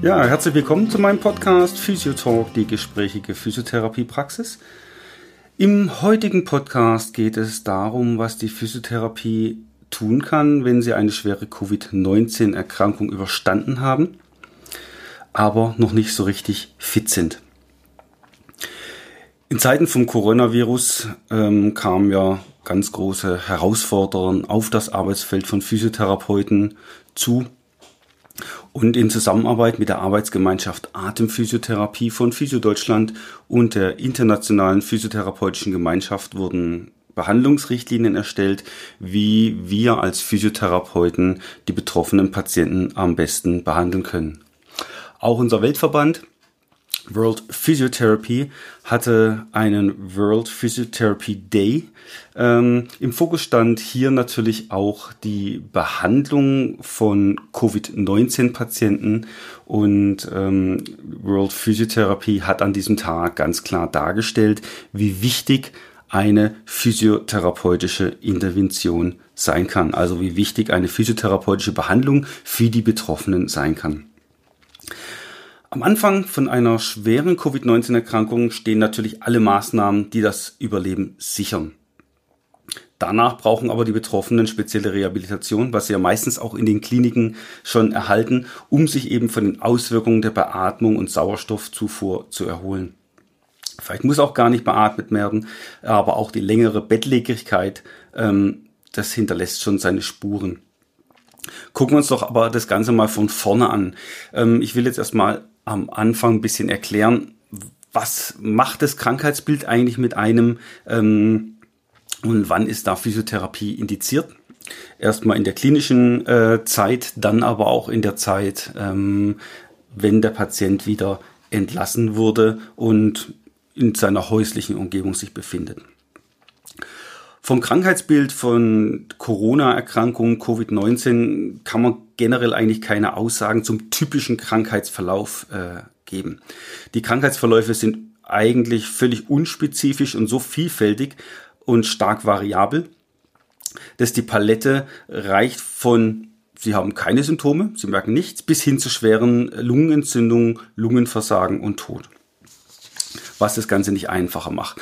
Ja, herzlich willkommen zu meinem Podcast Physiotalk, die gesprächige Physiotherapie-Praxis. Im heutigen Podcast geht es darum, was die Physiotherapie tun kann, wenn Sie eine schwere Covid-19-Erkrankung überstanden haben, aber noch nicht so richtig fit sind. In Zeiten vom Coronavirus ähm, kamen ja ganz große Herausforderungen auf das Arbeitsfeld von Physiotherapeuten zu und in Zusammenarbeit mit der Arbeitsgemeinschaft Atemphysiotherapie von Physio Deutschland und der Internationalen Physiotherapeutischen Gemeinschaft wurden Behandlungsrichtlinien erstellt, wie wir als Physiotherapeuten die betroffenen Patienten am besten behandeln können. Auch unser Weltverband World Physiotherapy hatte einen World Physiotherapy Day. Ähm, Im Fokus stand hier natürlich auch die Behandlung von Covid-19-Patienten und ähm, World Physiotherapy hat an diesem Tag ganz klar dargestellt, wie wichtig eine physiotherapeutische Intervention sein kann. Also wie wichtig eine physiotherapeutische Behandlung für die Betroffenen sein kann. Am Anfang von einer schweren Covid-19-Erkrankung stehen natürlich alle Maßnahmen, die das Überleben sichern. Danach brauchen aber die Betroffenen spezielle Rehabilitation, was sie ja meistens auch in den Kliniken schon erhalten, um sich eben von den Auswirkungen der Beatmung und Sauerstoffzufuhr zu erholen. Vielleicht muss auch gar nicht beatmet werden, aber auch die längere Bettlägerigkeit, ähm, das hinterlässt schon seine Spuren. Gucken wir uns doch aber das Ganze mal von vorne an. Ähm, ich will jetzt erstmal am Anfang ein bisschen erklären, was macht das Krankheitsbild eigentlich mit einem ähm, und wann ist da Physiotherapie indiziert. Erstmal in der klinischen äh, Zeit, dann aber auch in der Zeit, ähm, wenn der Patient wieder entlassen wurde und in seiner häuslichen Umgebung sich befindet. Vom Krankheitsbild von Corona-Erkrankungen, Covid-19, kann man generell eigentlich keine Aussagen zum typischen Krankheitsverlauf äh, geben. Die Krankheitsverläufe sind eigentlich völlig unspezifisch und so vielfältig und stark variabel, dass die Palette reicht von Sie haben keine Symptome, Sie merken nichts, bis hin zu schweren Lungenentzündungen, Lungenversagen und Tod. Was das Ganze nicht einfacher macht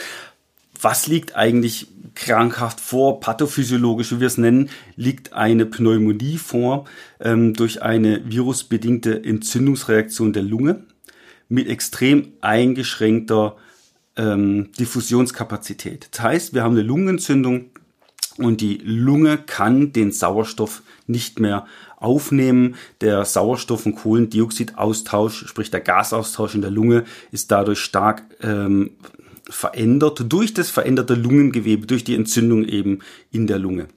was liegt eigentlich krankhaft vor, pathophysiologisch, wie wir es nennen, liegt eine Pneumonie vor ähm, durch eine virusbedingte Entzündungsreaktion der Lunge mit extrem eingeschränkter ähm, Diffusionskapazität. Das heißt, wir haben eine Lungenentzündung und die Lunge kann den Sauerstoff nicht mehr aufnehmen. Der Sauerstoff- und Kohlendioxidaustausch, sprich der Gasaustausch in der Lunge, ist dadurch stark ähm, verändert durch das veränderte Lungengewebe, durch die Entzündung eben in der Lunge.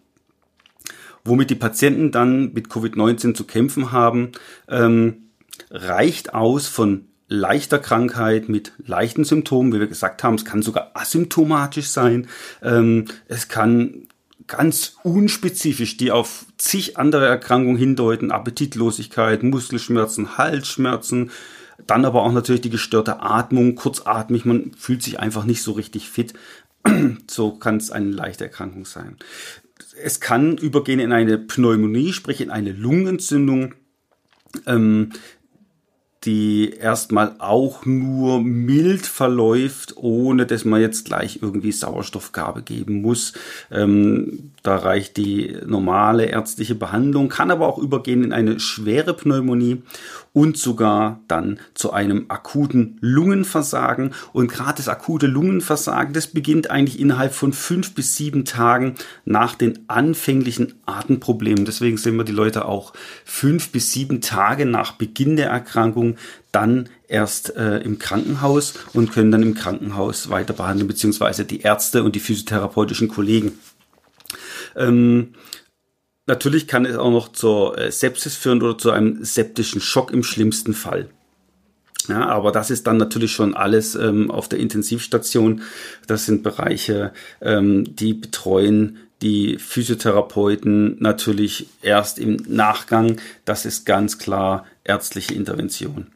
Womit die Patienten dann mit Covid-19 zu kämpfen haben, ähm, reicht aus von leichter Krankheit mit leichten Symptomen, wie wir gesagt haben, es kann sogar asymptomatisch sein, ähm, es kann ganz unspezifisch, die auf zig andere Erkrankungen hindeuten, Appetitlosigkeit, Muskelschmerzen, Halsschmerzen, dann aber auch natürlich die gestörte Atmung, kurzatmig, man fühlt sich einfach nicht so richtig fit. So kann es eine leichte Erkrankung sein. Es kann übergehen in eine Pneumonie, sprich in eine Lungenentzündung. Ähm, die erstmal auch nur mild verläuft, ohne dass man jetzt gleich irgendwie Sauerstoffgabe geben muss. Ähm, da reicht die normale ärztliche Behandlung, kann aber auch übergehen in eine schwere Pneumonie und sogar dann zu einem akuten Lungenversagen. Und gerade das akute Lungenversagen, das beginnt eigentlich innerhalb von fünf bis sieben Tagen nach den anfänglichen Atemproblemen. Deswegen sehen wir die Leute auch fünf bis sieben Tage nach Beginn der Erkrankung dann erst äh, im Krankenhaus und können dann im Krankenhaus weiter behandeln, beziehungsweise die Ärzte und die physiotherapeutischen Kollegen. Ähm, Natürlich kann es auch noch zur äh, Sepsis führen oder zu einem septischen Schock im schlimmsten Fall. Ja, aber das ist dann natürlich schon alles ähm, auf der Intensivstation. Das sind Bereiche, ähm, die betreuen die Physiotherapeuten natürlich erst im Nachgang. Das ist ganz klar ärztliche Intervention.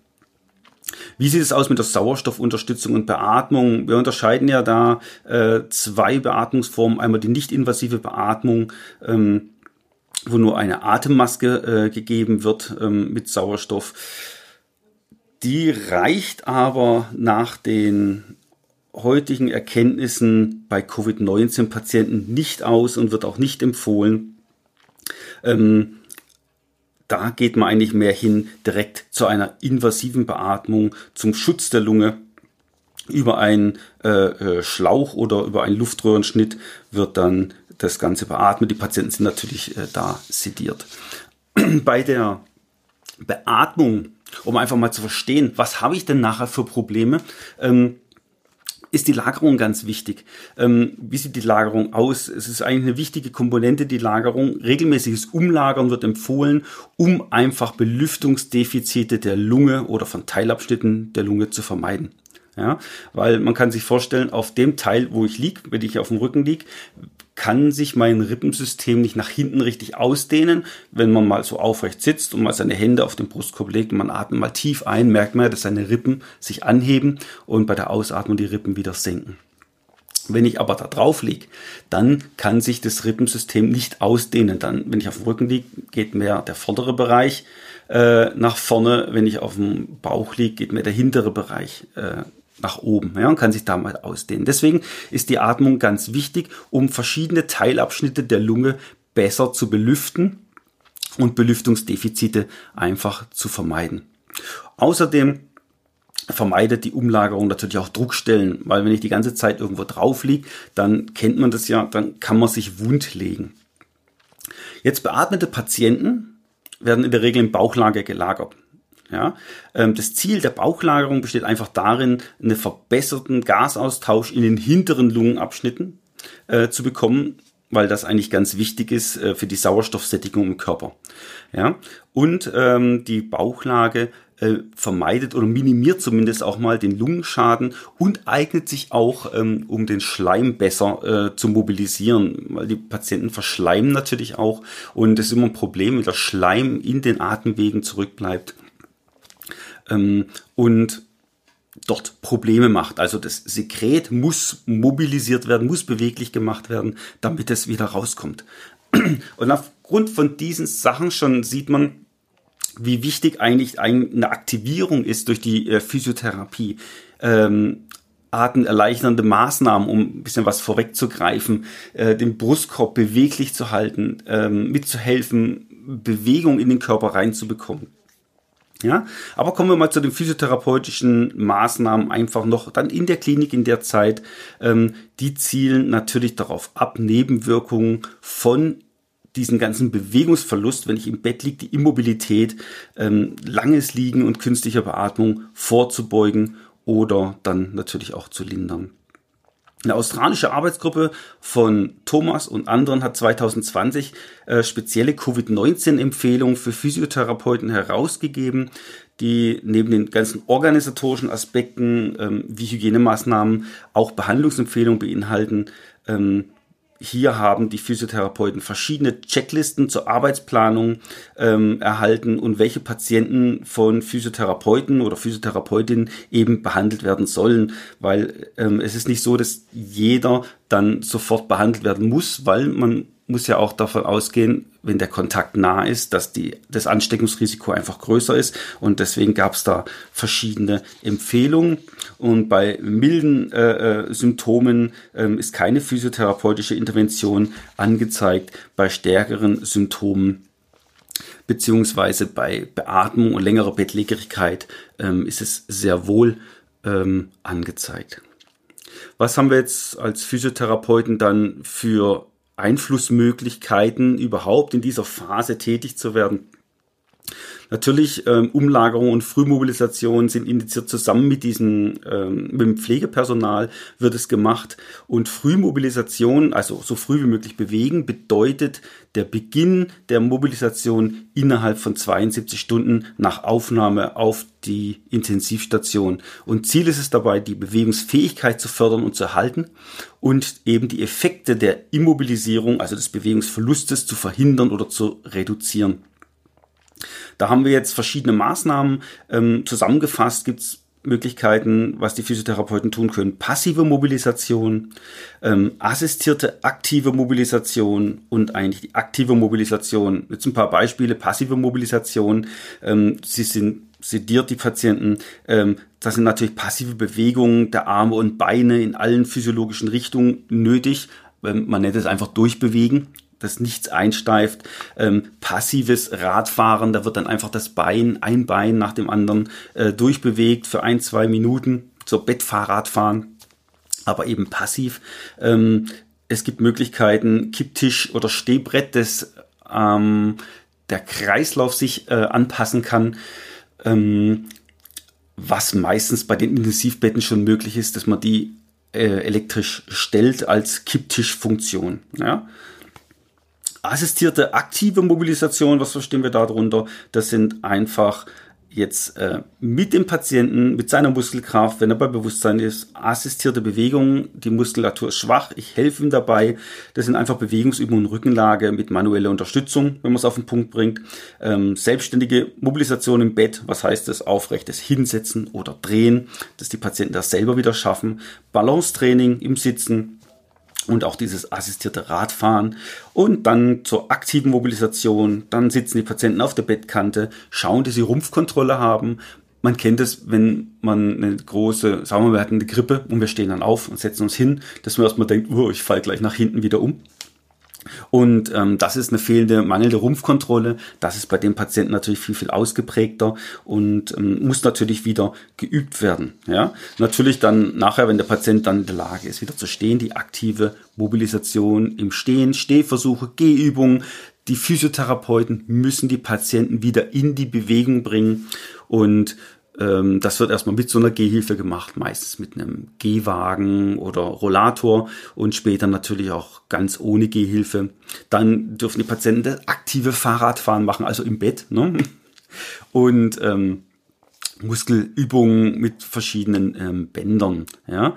Wie sieht es aus mit der Sauerstoffunterstützung und Beatmung? Wir unterscheiden ja da äh, zwei Beatmungsformen. Einmal die nicht-invasive Beatmung, ähm, wo nur eine Atemmaske äh, gegeben wird ähm, mit Sauerstoff. Die reicht aber nach den heutigen Erkenntnissen bei Covid-19-Patienten nicht aus und wird auch nicht empfohlen. Ähm, da geht man eigentlich mehr hin direkt zu einer invasiven Beatmung zum Schutz der Lunge. Über einen äh, äh Schlauch oder über einen Luftröhrenschnitt wird dann das Ganze beatmet. Die Patienten sind natürlich äh, da sediert. Bei der Beatmung, um einfach mal zu verstehen, was habe ich denn nachher für Probleme, ähm, ist die Lagerung ganz wichtig. Ähm, wie sieht die Lagerung aus? Es ist eigentlich eine wichtige Komponente, die Lagerung. Regelmäßiges Umlagern wird empfohlen, um einfach Belüftungsdefizite der Lunge oder von Teilabschnitten der Lunge zu vermeiden. Ja, weil man kann sich vorstellen, auf dem Teil, wo ich lieg, wenn ich auf dem Rücken lieg, kann sich mein Rippensystem nicht nach hinten richtig ausdehnen. Wenn man mal so aufrecht sitzt und mal seine Hände auf den Brustkorb legt und man atmet mal tief ein, merkt man, dass seine Rippen sich anheben und bei der Ausatmung die Rippen wieder senken. Wenn ich aber da drauf liege, dann kann sich das Rippensystem nicht ausdehnen. Dann, wenn ich auf dem Rücken liege, geht mehr der vordere Bereich äh, nach vorne. Wenn ich auf dem Bauch liege, geht mehr der hintere Bereich äh, nach oben ja, und kann sich da mal ausdehnen. Deswegen ist die Atmung ganz wichtig, um verschiedene Teilabschnitte der Lunge besser zu belüften und Belüftungsdefizite einfach zu vermeiden. Außerdem vermeidet die Umlagerung natürlich auch Druckstellen, weil wenn ich die ganze Zeit irgendwo drauf liege, dann kennt man das ja, dann kann man sich wund legen. Jetzt beatmete Patienten werden in der Regel in Bauchlage gelagert. Ja, ähm, das Ziel der Bauchlagerung besteht einfach darin, einen verbesserten Gasaustausch in den hinteren Lungenabschnitten äh, zu bekommen, weil das eigentlich ganz wichtig ist äh, für die Sauerstoffsättigung im Körper. Ja, und ähm, die Bauchlage äh, vermeidet oder minimiert zumindest auch mal den Lungenschaden und eignet sich auch, ähm, um den Schleim besser äh, zu mobilisieren, weil die Patienten verschleimen natürlich auch und es ist immer ein Problem, wenn der Schleim in den Atemwegen zurückbleibt ähm, und dort Probleme macht. Also das Sekret muss mobilisiert werden, muss beweglich gemacht werden, damit es wieder rauskommt. Und aufgrund von diesen Sachen schon sieht man, wie wichtig eigentlich eine Aktivierung ist durch die äh, Physiotherapie. Ähm, atemerleichternde Maßnahmen, um ein bisschen was vorwegzugreifen, äh, den Brustkorb beweglich zu halten, ähm, mitzuhelfen, Bewegung in den Körper reinzubekommen. Ja, aber kommen wir mal zu den physiotherapeutischen Maßnahmen einfach noch dann in der Klinik in der Zeit. Ähm, die zielen natürlich darauf ab, Nebenwirkungen von diesen ganzen Bewegungsverlust, wenn ich im Bett liege, die Immobilität, ähm, langes Liegen und künstlicher Beatmung vorzubeugen oder dann natürlich auch zu lindern. Eine australische Arbeitsgruppe von Thomas und anderen hat 2020 äh, spezielle Covid-19-Empfehlungen für Physiotherapeuten herausgegeben, die neben den ganzen organisatorischen Aspekten ähm, wie Hygienemaßnahmen auch Behandlungsempfehlungen beinhalten. Ähm, hier haben die Physiotherapeuten verschiedene Checklisten zur Arbeitsplanung ähm, erhalten und welche Patienten von Physiotherapeuten oder Physiotherapeutinnen eben behandelt werden sollen, weil ähm, es ist nicht so, dass jeder dann sofort behandelt werden muss, weil man muss ja auch davon ausgehen, wenn der Kontakt nah ist, dass die, das Ansteckungsrisiko einfach größer ist. Und deswegen gab es da verschiedene Empfehlungen. Und bei milden äh, äh, Symptomen äh, ist keine physiotherapeutische Intervention angezeigt. Bei stärkeren Symptomen beziehungsweise bei Beatmung und längerer Bettlägerigkeit ähm, ist es sehr wohl ähm, angezeigt. Was haben wir jetzt als Physiotherapeuten dann für Einflussmöglichkeiten überhaupt in dieser Phase tätig zu werden. Natürlich ähm, Umlagerung und Frühmobilisation sind indiziert zusammen mit diesem ähm, mit dem Pflegepersonal wird es gemacht und Frühmobilisation, also so früh wie möglich bewegen, bedeutet der Beginn der Mobilisation innerhalb von 72 Stunden nach Aufnahme auf die Intensivstation. Und Ziel ist es dabei, die Bewegungsfähigkeit zu fördern und zu erhalten und eben die Effekte der Immobilisierung, also des Bewegungsverlustes, zu verhindern oder zu reduzieren. Da haben wir jetzt verschiedene Maßnahmen ähm, zusammengefasst. Gibt es Möglichkeiten, was die Physiotherapeuten tun können. Passive Mobilisation, ähm, assistierte aktive Mobilisation und eigentlich die aktive Mobilisation. Jetzt ein paar Beispiele. Passive Mobilisation. Ähm, sie sind sediert die Patienten. Ähm, das sind natürlich passive Bewegungen der Arme und Beine in allen physiologischen Richtungen nötig. Ähm, man nennt es einfach durchbewegen dass nichts einsteift. Ähm, passives Radfahren, da wird dann einfach das Bein, ein Bein nach dem anderen äh, durchbewegt für ein, zwei Minuten. So Bettfahrradfahren, aber eben passiv. Ähm, es gibt Möglichkeiten, Kipptisch oder Stehbrett, das ähm, der Kreislauf sich äh, anpassen kann. Ähm, was meistens bei den Intensivbetten schon möglich ist, dass man die äh, elektrisch stellt als Kipptischfunktion. Ja? Assistierte aktive Mobilisation, was verstehen wir darunter? Das sind einfach jetzt äh, mit dem Patienten, mit seiner Muskelkraft, wenn er bei Bewusstsein ist, assistierte Bewegungen, die Muskulatur ist schwach, ich helfe ihm dabei. Das sind einfach Bewegungsübungen, Rückenlage mit manueller Unterstützung, wenn man es auf den Punkt bringt. Ähm, selbstständige Mobilisation im Bett, was heißt das? Aufrechtes Hinsetzen oder Drehen, dass die Patienten das selber wieder schaffen. Balancetraining im Sitzen, und auch dieses assistierte Radfahren und dann zur aktiven Mobilisation. Dann sitzen die Patienten auf der Bettkante, schauen, dass sie Rumpfkontrolle haben. Man kennt es, wenn man eine große, sagen wir, wir hatten eine Grippe und wir stehen dann auf und setzen uns hin, dass man erstmal denkt, oh, ich falle gleich nach hinten wieder um. Und ähm, das ist eine fehlende, mangelnde Rumpfkontrolle. Das ist bei dem Patienten natürlich viel, viel ausgeprägter und ähm, muss natürlich wieder geübt werden. Ja? Natürlich dann nachher, wenn der Patient dann in der Lage ist, wieder zu stehen, die aktive Mobilisation im Stehen, Stehversuche, Gehübungen. Die Physiotherapeuten müssen die Patienten wieder in die Bewegung bringen und ähm, das wird erstmal mit so einer Gehhilfe gemacht, meistens mit einem Gehwagen oder Rollator und später natürlich auch ganz ohne Gehhilfe. Dann dürfen die Patienten aktive Fahrradfahren machen, also im Bett. Ne? Und ähm, Muskelübungen mit verschiedenen ähm, Bändern. Ja?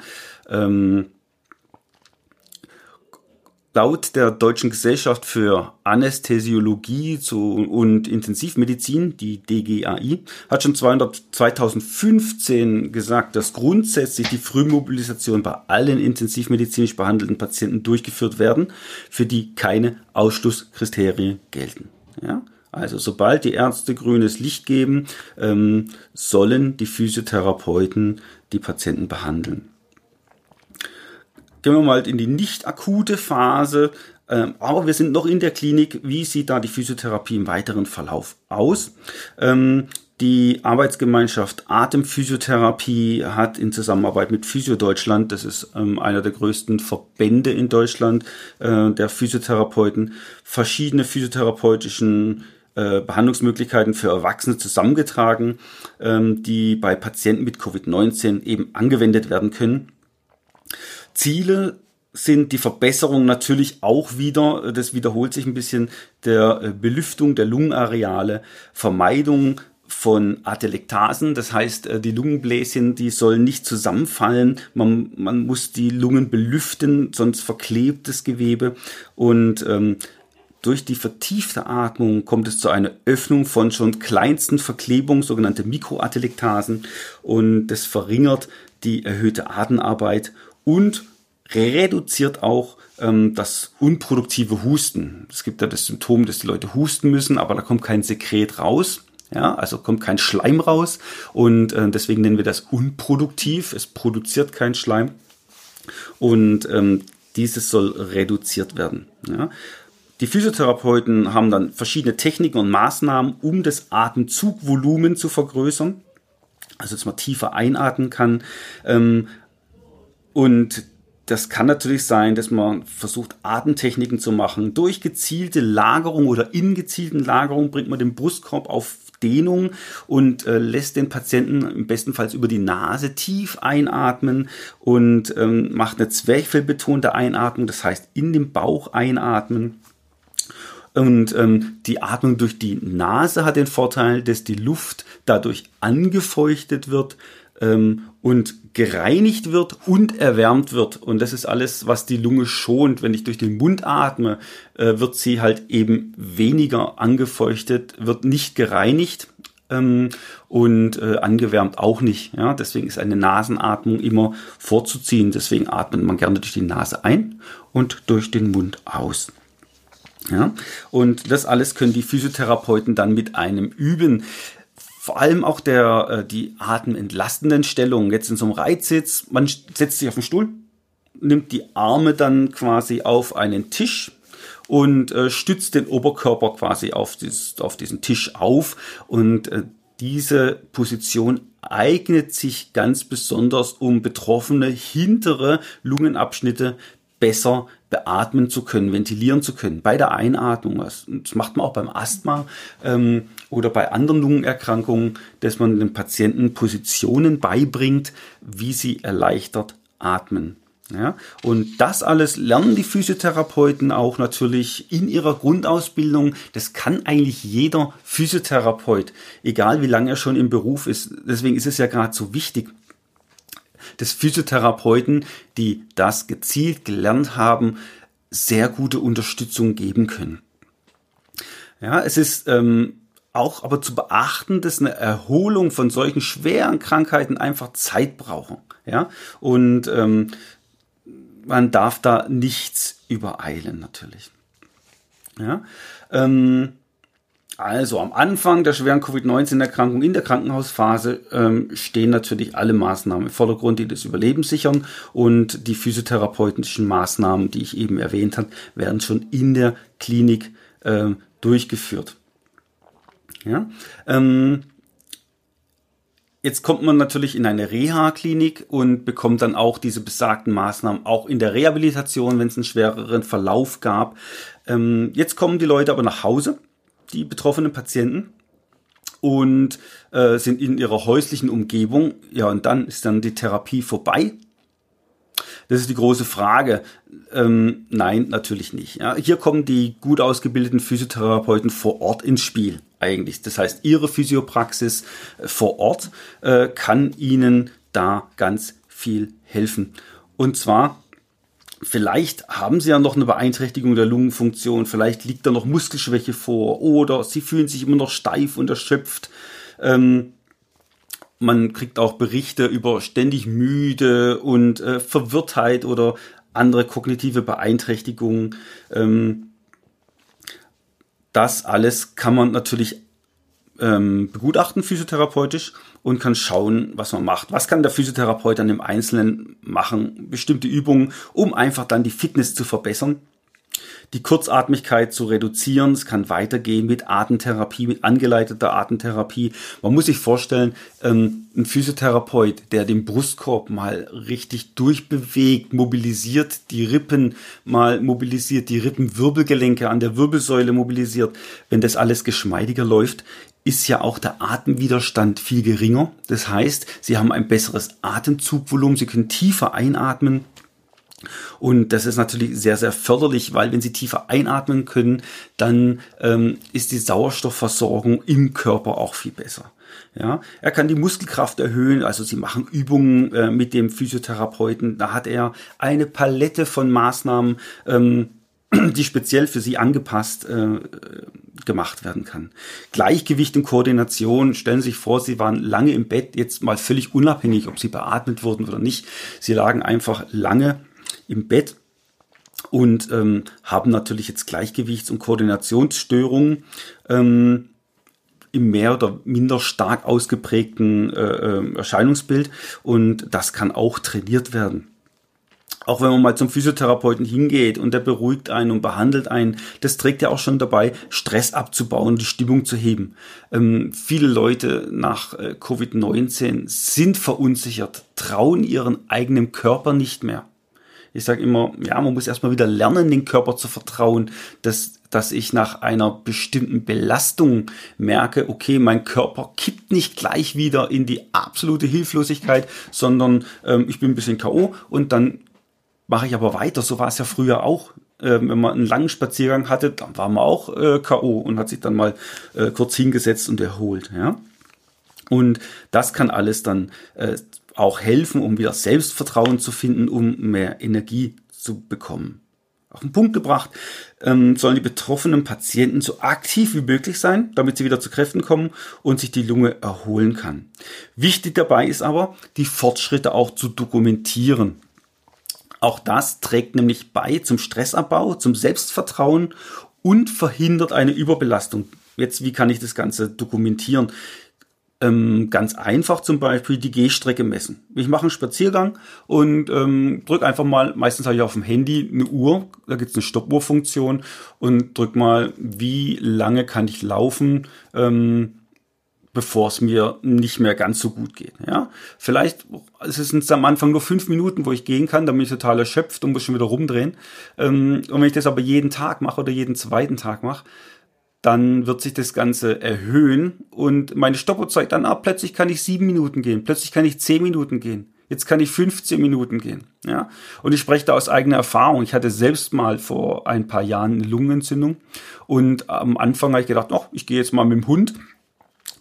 Ähm, Laut der Deutschen Gesellschaft für Anästhesiologie und Intensivmedizin, die DGAI, hat schon 200, 2015 gesagt, dass grundsätzlich die Frühmobilisation bei allen intensivmedizinisch behandelten Patienten durchgeführt werden, für die keine Ausschlusskriterien gelten. Ja? Also sobald die Ärzte grünes Licht geben, ähm, sollen die Physiotherapeuten die Patienten behandeln. Gehen wir mal in die nicht akute Phase. Ähm, aber wir sind noch in der Klinik. Wie sieht da die Physiotherapie im weiteren Verlauf aus? Ähm, die Arbeitsgemeinschaft Atemphysiotherapie hat in Zusammenarbeit mit Physio Deutschland, das ist ähm, einer der größten Verbände in Deutschland äh, der Physiotherapeuten, verschiedene physiotherapeutischen äh, Behandlungsmöglichkeiten für Erwachsene zusammengetragen, ähm, die bei Patienten mit Covid-19 eben angewendet werden können. Ziele sind die Verbesserung natürlich auch wieder, das wiederholt sich ein bisschen, der äh, Belüftung der Lungenareale, Vermeidung von Atelektasen, das heißt, äh, die Lungenbläschen, die sollen nicht zusammenfallen. Man, man muss die Lungen belüften, sonst verklebt das Gewebe. Und ähm, durch die vertiefte Atmung kommt es zu einer Öffnung von schon kleinsten Verklebungen, sogenannte Mikroatelektasen. Und das verringert die erhöhte Atemarbeit und reduziert auch ähm, das unproduktive Husten. Es gibt ja das Symptom, dass die Leute husten müssen, aber da kommt kein Sekret raus. Ja, also kommt kein Schleim raus und äh, deswegen nennen wir das unproduktiv. Es produziert kein Schleim und ähm, dieses soll reduziert werden. Ja. Die Physiotherapeuten haben dann verschiedene Techniken und Maßnahmen, um das Atemzugvolumen zu vergrößern. Also dass man tiefer einatmen kann. Ähm, und das kann natürlich sein, dass man versucht, Atemtechniken zu machen. Durch gezielte Lagerung oder in gezielten Lagerung bringt man den Brustkorb auf Dehnung und äh, lässt den Patienten bestenfalls über die Nase tief einatmen und ähm, macht eine zwerchfellbetonte Einatmung, das heißt in den Bauch einatmen. Und ähm, die Atmung durch die Nase hat den Vorteil, dass die Luft dadurch angefeuchtet wird ähm, und gereinigt wird und erwärmt wird. Und das ist alles, was die Lunge schont. Wenn ich durch den Mund atme, äh, wird sie halt eben weniger angefeuchtet, wird nicht gereinigt ähm, und äh, angewärmt auch nicht. Ja? Deswegen ist eine Nasenatmung immer vorzuziehen. Deswegen atmet man gerne durch die Nase ein und durch den Mund aus. Ja, und das alles können die Physiotherapeuten dann mit einem üben vor allem auch der, äh, die atementlastenden Stellungen. Jetzt in so einem Reitsitz, man setzt sich auf den Stuhl, nimmt die Arme dann quasi auf einen Tisch und äh, stützt den Oberkörper quasi auf, dieses, auf diesen Tisch auf und äh, diese Position eignet sich ganz besonders, um betroffene hintere Lungenabschnitte besser beatmen zu können, ventilieren zu können bei der Einatmung. Das macht man auch beim Asthma ähm, oder bei anderen Lungenerkrankungen, dass man den Patienten Positionen beibringt, wie sie erleichtert atmen. Ja, und das alles lernen die Physiotherapeuten auch natürlich in ihrer Grundausbildung. Das kann eigentlich jeder Physiotherapeut, egal wie lange er schon im Beruf ist. Deswegen ist es ja gerade so wichtig, des Physiotherapeuten, die das gezielt gelernt haben, sehr gute Unterstützung geben können. Ja, es ist ähm, auch aber zu beachten, dass eine Erholung von solchen schweren Krankheiten einfach Zeit brauchen. Ja, und ähm, man darf da nichts übereilen natürlich. Ja, ähm, also am Anfang der schweren Covid-19-Erkrankung in der Krankenhausphase ähm, stehen natürlich alle Maßnahmen im Vordergrund, die das Überleben sichern und die physiotherapeutischen Maßnahmen, die ich eben erwähnt habe, werden schon in der Klinik äh, durchgeführt. Ja? Ähm, Jetzt kommt man natürlich in eine Reha-Klinik und bekommt dann auch diese besagten Maßnahmen auch in der Rehabilitation, wenn es einen schwereren Verlauf gab. Ähm, jetzt kommen die Leute aber nach Hause die betroffenen Patienten und äh, sind in ihrer häuslichen Umgebung. Ja, und dann ist dann die Therapie vorbei. Das ist die große Frage. Ähm, nein, natürlich nicht. Ja, hier kommen die gut ausgebildeten Physiotherapeuten vor Ort ins Spiel eigentlich. Das heißt, ihre Physiopraxis äh, vor Ort äh, kann ihnen da ganz viel helfen. Und zwar Vielleicht haben sie ja noch eine Beeinträchtigung der Lungenfunktion, vielleicht liegt da noch Muskelschwäche vor oder sie fühlen sich immer noch steif und erschöpft. Ähm, man kriegt auch Berichte über ständig müde und äh, Verwirrtheit oder andere kognitive Beeinträchtigungen. Ähm, das alles kann man natürlich ähm, begutachten physiotherapeutisch und kann schauen, was man macht. Was kann der Physiotherapeut dann im Einzelnen machen? Bestimmte Übungen, um einfach dann die Fitness zu verbessern, die Kurzatmigkeit zu reduzieren. Es kann weitergehen mit Atemtherapie, mit angeleiteter Atemtherapie. Man muss sich vorstellen, ähm, ein Physiotherapeut, der den Brustkorb mal richtig durchbewegt, mobilisiert, die Rippen mal mobilisiert, die Rippenwirbelgelenke an der Wirbelsäule mobilisiert, wenn das alles geschmeidiger läuft, ist ja auch der Atemwiderstand viel geringer. Das heißt, Sie haben ein besseres Atemzugvolumen, Sie können tiefer einatmen. Und das ist natürlich sehr, sehr förderlich, weil wenn Sie tiefer einatmen können, dann ähm, ist die Sauerstoffversorgung im Körper auch viel besser. Ja, er kann die Muskelkraft erhöhen, also sie machen Übungen äh, mit dem Physiotherapeuten. Da hat er eine Palette von Maßnahmen, ähm, die speziell für sie angepasst äh, gemacht werden kann. Gleichgewicht und Koordination, stellen Sie sich vor, Sie waren lange im Bett, jetzt mal völlig unabhängig, ob Sie beatmet wurden oder nicht. Sie lagen einfach lange im Bett und ähm, haben natürlich jetzt Gleichgewichts- und Koordinationsstörungen ähm, im mehr oder minder stark ausgeprägten äh, äh Erscheinungsbild und das kann auch trainiert werden auch wenn man mal zum Physiotherapeuten hingeht und der beruhigt einen und behandelt einen, das trägt ja auch schon dabei, Stress abzubauen, die Stimmung zu heben. Ähm, viele Leute nach äh, Covid-19 sind verunsichert, trauen ihren eigenen Körper nicht mehr. Ich sage immer, ja, man muss erstmal wieder lernen, den Körper zu vertrauen, dass, dass ich nach einer bestimmten Belastung merke, okay, mein Körper kippt nicht gleich wieder in die absolute Hilflosigkeit, sondern ähm, ich bin ein bisschen K.O. und dann mache ich aber weiter. So war es ja früher auch. Ähm, wenn man einen langen Spaziergang hatte, dann war man auch äh, K.O. und hat sich dann mal äh, kurz hingesetzt und erholt. Ja? Und das kann alles dann äh, auch helfen, um wieder Selbstvertrauen zu finden, um mehr Energie zu bekommen. Auf den Punkt gebracht, ähm, sollen die betroffenen Patienten so aktiv wie möglich sein, damit sie wieder zu Kräften kommen und sich die Lunge erholen kann. Wichtig dabei ist aber, die Fortschritte auch zu dokumentieren. Auch das trägt nämlich bei zum Stressabbau, zum Selbstvertrauen und verhindert eine Überbelastung. Jetzt, wie kann ich das Ganze dokumentieren? Ähm, ganz einfach zum Beispiel die Gehstrecke messen. Ich mache einen Spaziergang und ähm, drücke einfach mal, meistens habe ich auf dem Handy eine Uhr, da gibt es eine Stoppuhrfunktion und drück mal, wie lange kann ich laufen, ähm, bevor es mir nicht mehr ganz so gut geht. Ja, vielleicht ist es am Anfang nur fünf Minuten, wo ich gehen kann, dann bin ich total erschöpft und muss schon wieder rumdrehen. Ähm, und wenn ich das aber jeden Tag mache oder jeden zweiten Tag mache, dann wird sich das Ganze erhöhen und meine Stoppuhr zeigt dann ab, plötzlich kann ich sieben Minuten gehen, plötzlich kann ich zehn Minuten gehen. Jetzt kann ich 15 Minuten gehen. Ja? Und ich spreche da aus eigener Erfahrung. Ich hatte selbst mal vor ein paar Jahren eine Lungenentzündung. Und am Anfang habe ich gedacht, oh, ich gehe jetzt mal mit dem Hund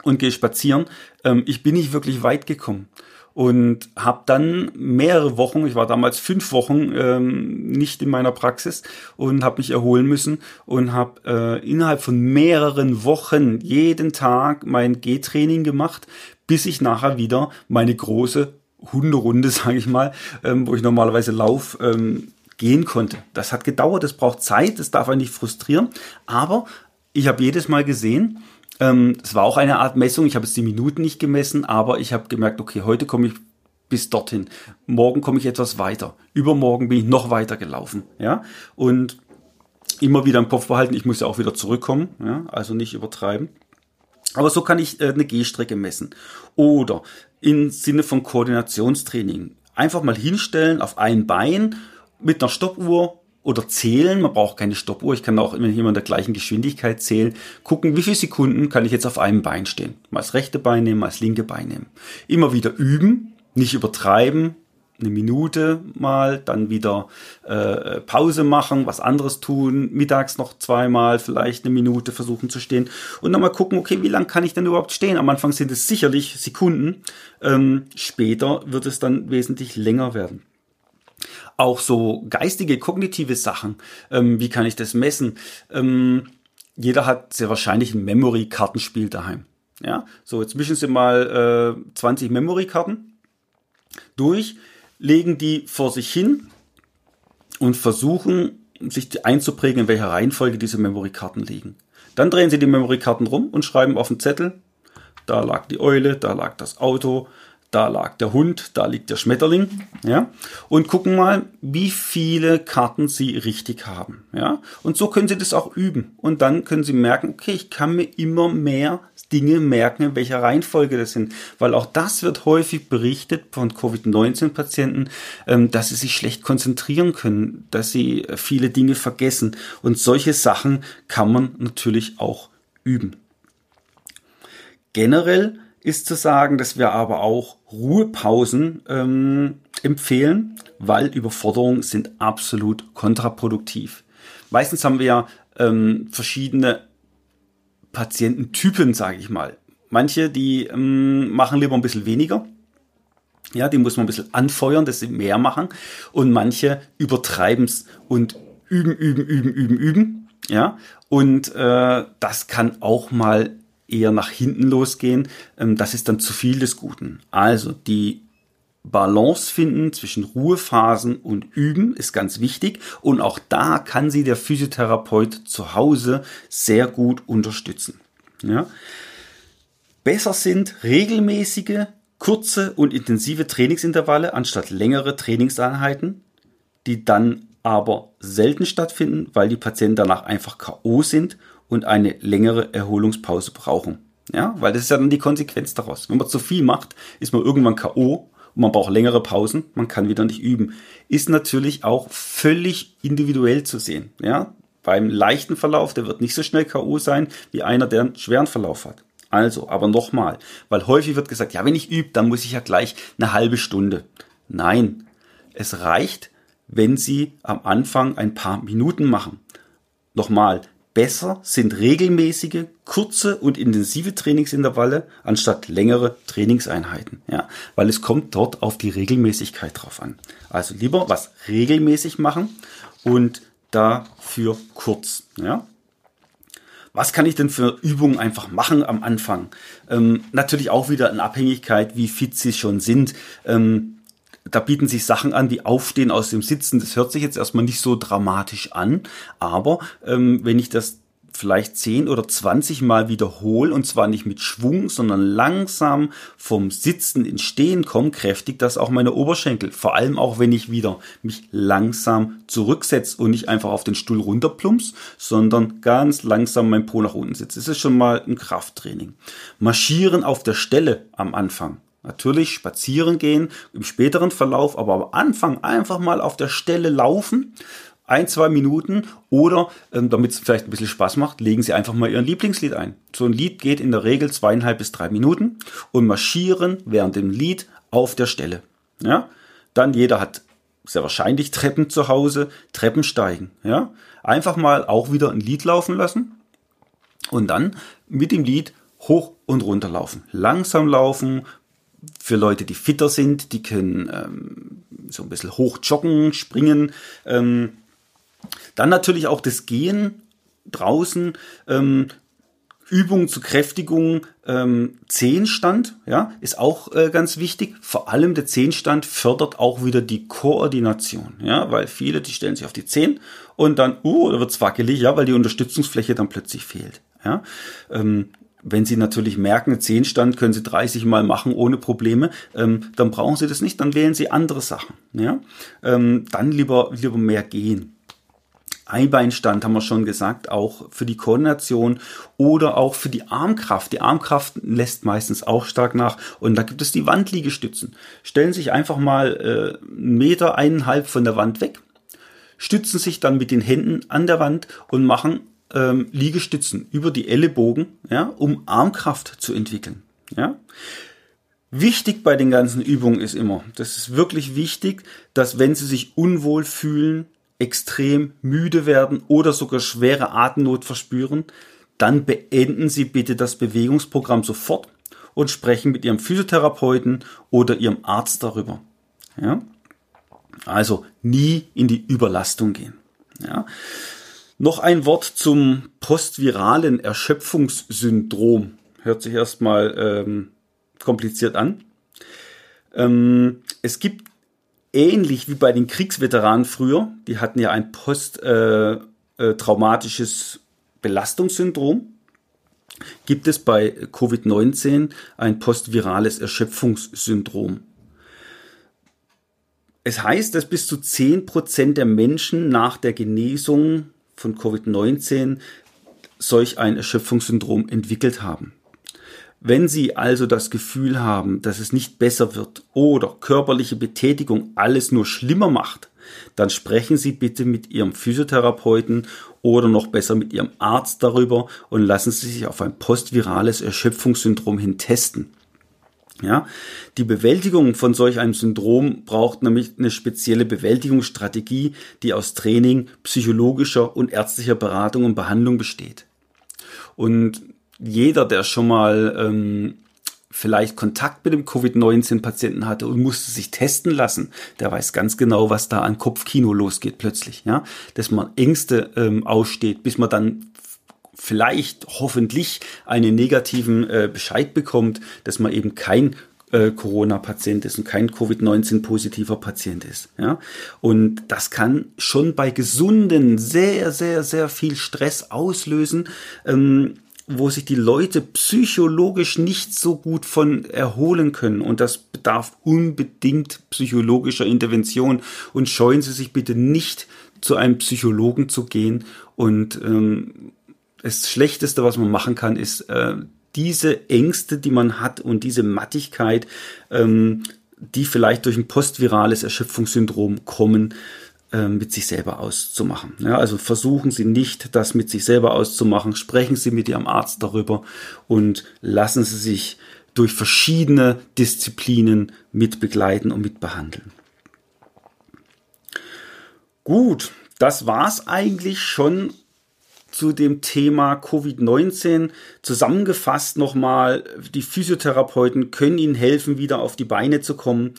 und gehe spazieren. Ähm, ich bin nicht wirklich weit gekommen und habe dann mehrere Wochen, ich war damals fünf Wochen ähm, nicht in meiner Praxis und habe mich erholen müssen und habe äh, innerhalb von mehreren Wochen jeden Tag mein Gehtraining gemacht, bis ich nachher wieder meine große Hunderunde, sage ich mal, ähm, wo ich normalerweise lauf, ähm, gehen konnte. Das hat gedauert, das braucht Zeit, das darf einen nicht frustrieren, aber ich habe jedes Mal gesehen, ähm, es war auch eine Art Messung. Ich habe jetzt die Minuten nicht gemessen, aber ich habe gemerkt, okay, heute komme ich bis dorthin. Morgen komme ich etwas weiter. Übermorgen bin ich noch weiter gelaufen. Ja, und immer wieder im Kopf behalten, ich muss ja auch wieder zurückkommen. Ja, also nicht übertreiben. Aber so kann ich äh, eine Gehstrecke messen. Oder im Sinne von Koordinationstraining. Einfach mal hinstellen auf ein Bein mit einer Stoppuhr oder zählen. Man braucht keine Stoppuhr. Ich kann auch immer in der gleichen Geschwindigkeit zählen. Gucken, wie viele Sekunden kann ich jetzt auf einem Bein stehen. Mal das rechte Bein nehmen, mal das linke Bein nehmen. Immer wieder üben, nicht übertreiben. Eine Minute mal, dann wieder äh, Pause machen, was anderes tun, mittags noch zweimal, vielleicht eine Minute versuchen zu stehen und dann mal gucken, okay, wie lang kann ich denn überhaupt stehen? Am Anfang sind es sicherlich Sekunden, ähm, später wird es dann wesentlich länger werden auch so geistige, kognitive Sachen. Ähm, wie kann ich das messen? Ähm, jeder hat sehr wahrscheinlich ein Memory-Kartenspiel daheim. Ja, so jetzt mischen Sie mal äh, 20 Memory-Karten durch, legen die vor sich hin und versuchen, sich einzuprägen, in welcher Reihenfolge diese Memory-Karten liegen. Dann drehen Sie die Memory-Karten rum und schreiben auf den Zettel, da lag die Eule, da lag das Auto, da lag der Hund, da liegt der Schmetterling, ja, und gucken mal, wie viele Karten Sie richtig haben, ja, und so können Sie das auch üben. Und dann können Sie merken, okay, ich kann mir immer mehr Dinge merken, in welcher Reihenfolge das sind, weil auch das wird häufig berichtet von Covid-19-Patienten, ähm, dass sie sich schlecht konzentrieren können, dass sie viele Dinge vergessen. Und solche Sachen kann man natürlich auch üben. Generell ist zu sagen, dass wir aber auch Ruhepausen ähm, empfehlen, weil Überforderungen sind absolut kontraproduktiv. Meistens haben wir ja ähm, verschiedene Patiententypen, sage ich mal. Manche, die ähm, machen lieber ein bisschen weniger. Ja, die muss man ein bisschen anfeuern, dass sie mehr machen. Und manche übertreiben es und üben, üben, üben, üben, üben. Ja, und äh, das kann auch mal eher nach hinten losgehen, ähm, das ist dann zu viel des Guten. Also die Balance finden zwischen Ruhephasen und Üben ist ganz wichtig und auch da kann sie der Physiotherapeut zu Hause sehr gut unterstützen. Ja. Besser sind regelmäßige, kurze und intensive Trainingsintervalle anstatt längere Trainingseinheiten, die dann aber selten stattfinden, weil die Patienten danach einfach KO sind und eine längere Erholungspause brauchen. Ja, weil das ist ja dann die Konsequenz daraus. Wenn man zu viel macht, ist man irgendwann K.O. man braucht längere Pausen, man kann wieder nicht üben. Ist natürlich auch völlig individuell zu sehen. Ja, beim leichten Verlauf, der wird nicht so schnell K.O. sein wie einer, der einen schweren Verlauf hat. Also, aber nochmal, weil häufig wird gesagt, ja, wenn ich übe, dann muss ich ja gleich eine halbe Stunde. Nein, es reicht, wenn Sie am Anfang ein paar Minuten machen. Nochmal, besser sind regelmäßige, kurze und intensive Trainingsintervalle anstatt längere Trainingseinheiten. Ja, weil es kommt dort auf die Regelmäßigkeit drauf an. Also lieber was regelmäßig machen und dafür kurz. Ja. Was kann ich denn für Übungen einfach machen am Anfang? Ähm, natürlich auch wieder in Abhängigkeit, wie fit Sie schon sind. Ähm, da bieten sich Sachen an wie Aufstehen aus dem Sitzen. Das hört sich jetzt erstmal nicht so dramatisch an, aber ähm, wenn ich das vielleicht 10 oder 20 Mal wiederhole und zwar nicht mit Schwung, sondern langsam vom Sitzen ins Stehen komme, kräftigt das auch meine Oberschenkel. Vor allem auch, wenn ich wieder mich langsam zurücksetze und nicht einfach auf den Stuhl runterplumps, sondern ganz langsam mein Po nach unten sitze. Das ist schon mal ein Krafttraining. Marschieren auf der Stelle am Anfang. Natürlich spazieren gehen im späteren Verlauf, aber am Anfang einfach mal auf der Stelle laufen, ein, zwei Minuten oder, ähm, damit es vielleicht ein bisschen Spaß macht, legen Sie einfach mal Ihren Lieblingslied ein. So ein Lied geht in der Regel zweieinhalb bis drei Minuten und marschieren während dem Lied auf der Stelle. Ja, dann jeder hat sehr wahrscheinlich Treppen zu Hause, Treppen steigen. Ja, einfach mal auch wieder ein Lied laufen lassen und dann mit dem Lied hoch und runter laufen. Langsam laufen, für Leute, die fitter sind, die können ähm, so ein bisschen hoch joggen, springen. Ähm, dann natürlich auch das Gehen draußen. Ähm, Übung zur Kräftigung, ähm, Zehenstand, ja, ist auch äh, ganz wichtig. Vor allem der Zehenstand fördert auch wieder die Koordination, ja, weil viele, die stellen sich auf die Zehen und dann, uh, da wird's wackelig, ja, weil die Unterstützungsfläche dann plötzlich fehlt, ja. Ähm, wenn Sie natürlich merken, Zehnstand können Sie 30 Mal machen ohne Probleme, ähm, dann brauchen Sie das nicht, dann wählen Sie andere Sachen. Ja? Ähm, dann lieber, lieber mehr gehen. Einbeinstand haben wir schon gesagt, auch für die Koordination oder auch für die Armkraft. Die Armkraft lässt meistens auch stark nach und da gibt es die Wandliegestützen. Stellen sich einfach mal äh, einen Meter, eineinhalb von der Wand weg, stützen sich dann mit den Händen an der Wand und machen ähm, Liegestützen über die Ellenbogen, ja, um Armkraft zu entwickeln. Ja. Wichtig bei den ganzen Übungen ist immer, das ist wirklich wichtig, dass wenn Sie sich unwohl fühlen, extrem müde werden oder sogar schwere Atemnot verspüren, dann beenden Sie bitte das Bewegungsprogramm sofort und sprechen mit Ihrem Physiotherapeuten oder Ihrem Arzt darüber. Ja? Also nie in die Überlastung gehen. Ja? Noch ein Wort zum postviralen Erschöpfungssyndrom. Hört sich erstmal ähm, kompliziert an. Ähm, es gibt ähnlich wie bei den Kriegsveteranen früher, die hatten ja ein posttraumatisches äh, äh, Belastungssyndrom, gibt es bei Covid-19 ein postvirales Erschöpfungssyndrom. Es heißt, dass bis zu 10% der Menschen nach der Genesung von Covid-19 solch ein Erschöpfungssyndrom entwickelt haben. Wenn Sie also das Gefühl haben, dass es nicht besser wird oder körperliche Betätigung alles nur schlimmer macht, dann sprechen Sie bitte mit Ihrem Physiotherapeuten oder noch besser mit Ihrem Arzt darüber und lassen Sie sich auf ein postvirales Erschöpfungssyndrom hin testen. Ja, die Bewältigung von solch einem Syndrom braucht nämlich eine spezielle Bewältigungsstrategie, die aus Training, psychologischer und ärztlicher Beratung und Behandlung besteht. Und jeder, der schon mal ähm, vielleicht Kontakt mit dem Covid-19-Patienten hatte und musste sich testen lassen, der weiß ganz genau, was da an Kopfkino losgeht plötzlich. Ja, dass man Ängste ähm, aussteht, bis man dann vielleicht hoffentlich einen negativen äh, Bescheid bekommt, dass man eben kein äh, Corona-Patient ist und kein Covid-19-positiver Patient ist. Ja? Und das kann schon bei Gesunden sehr, sehr, sehr viel Stress auslösen. Ähm, wo sich die Leute psychologisch nicht so gut von erholen können. Und das bedarf unbedingt psychologischer Intervention. Und scheuen Sie sich bitte nicht, zu einem Psychologen zu gehen und ähm, das Schlechteste, was man machen kann, ist äh, diese Ängste, die man hat und diese Mattigkeit, ähm, die vielleicht durch ein postvirales Erschöpfungssyndrom kommen, ähm, mit sich selber auszumachen. Ja, also versuchen Sie nicht, das mit sich selber auszumachen. Sprechen Sie mit Ihrem Arzt darüber und lassen Sie sich durch verschiedene Disziplinen mit begleiten und mit behandeln. Gut, das war's eigentlich schon zu dem Thema Covid-19. Zusammengefasst nochmal, die Physiotherapeuten können Ihnen helfen, wieder auf die Beine zu kommen.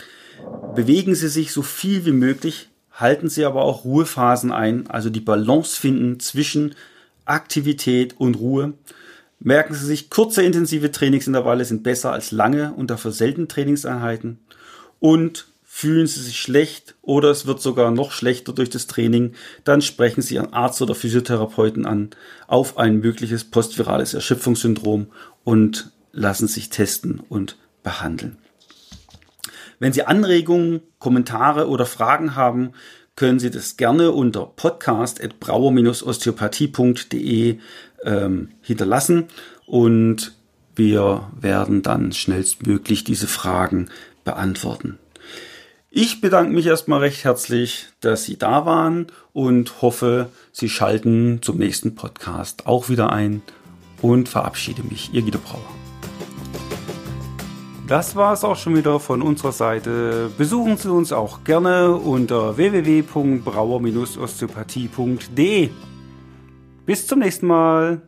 Bewegen Sie sich so viel wie möglich, halten Sie aber auch Ruhephasen ein, also die Balance finden zwischen Aktivität und Ruhe. Merken Sie sich, kurze intensive Trainingsintervalle sind besser als lange und dafür selten Trainingseinheiten. Und fühlen Sie sich schlecht oder es wird sogar noch schlechter durch das Training, dann sprechen Sie Ihren Arzt oder Physiotherapeuten an auf ein mögliches postvirales Erschöpfungssyndrom und lassen sich testen und behandeln. Wenn Sie Anregungen, Kommentare oder Fragen haben, können Sie das gerne unter podcast.brauer-osteopathie.de ähm, hinterlassen und wir werden dann schnellstmöglich diese Fragen beantworten. Ich bedanke mich erstmal recht herzlich, dass Sie da waren und hoffe, Sie schalten zum nächsten Podcast auch wieder ein und verabschiede mich. Ihr Guido Brauer. Das war es auch schon wieder von unserer Seite. Besuchen Sie uns auch gerne unter www.brauer-osteopathie.de. Bis zum nächsten Mal.